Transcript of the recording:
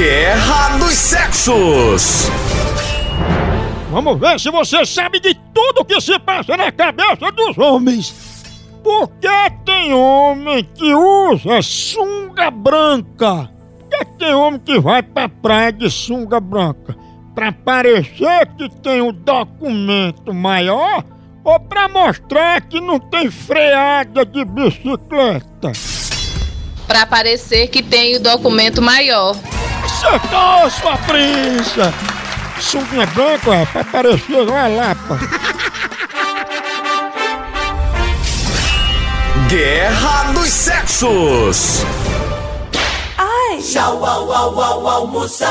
Guerra dos Sexos. Vamos ver se você sabe de tudo que se passa na cabeça dos homens. Por que tem homem que usa sunga branca? Por que tem homem que vai pra praia de sunga branca? Pra parecer que tem um documento maior ou pra mostrar que não tem freada de bicicleta? Pra parecer que tem o documento maior. Acertou, sua prinça! Sunguinha branca, é pra parecer uma lapa. Guerra dos Sexos. Tchau, au, au, au, almoção.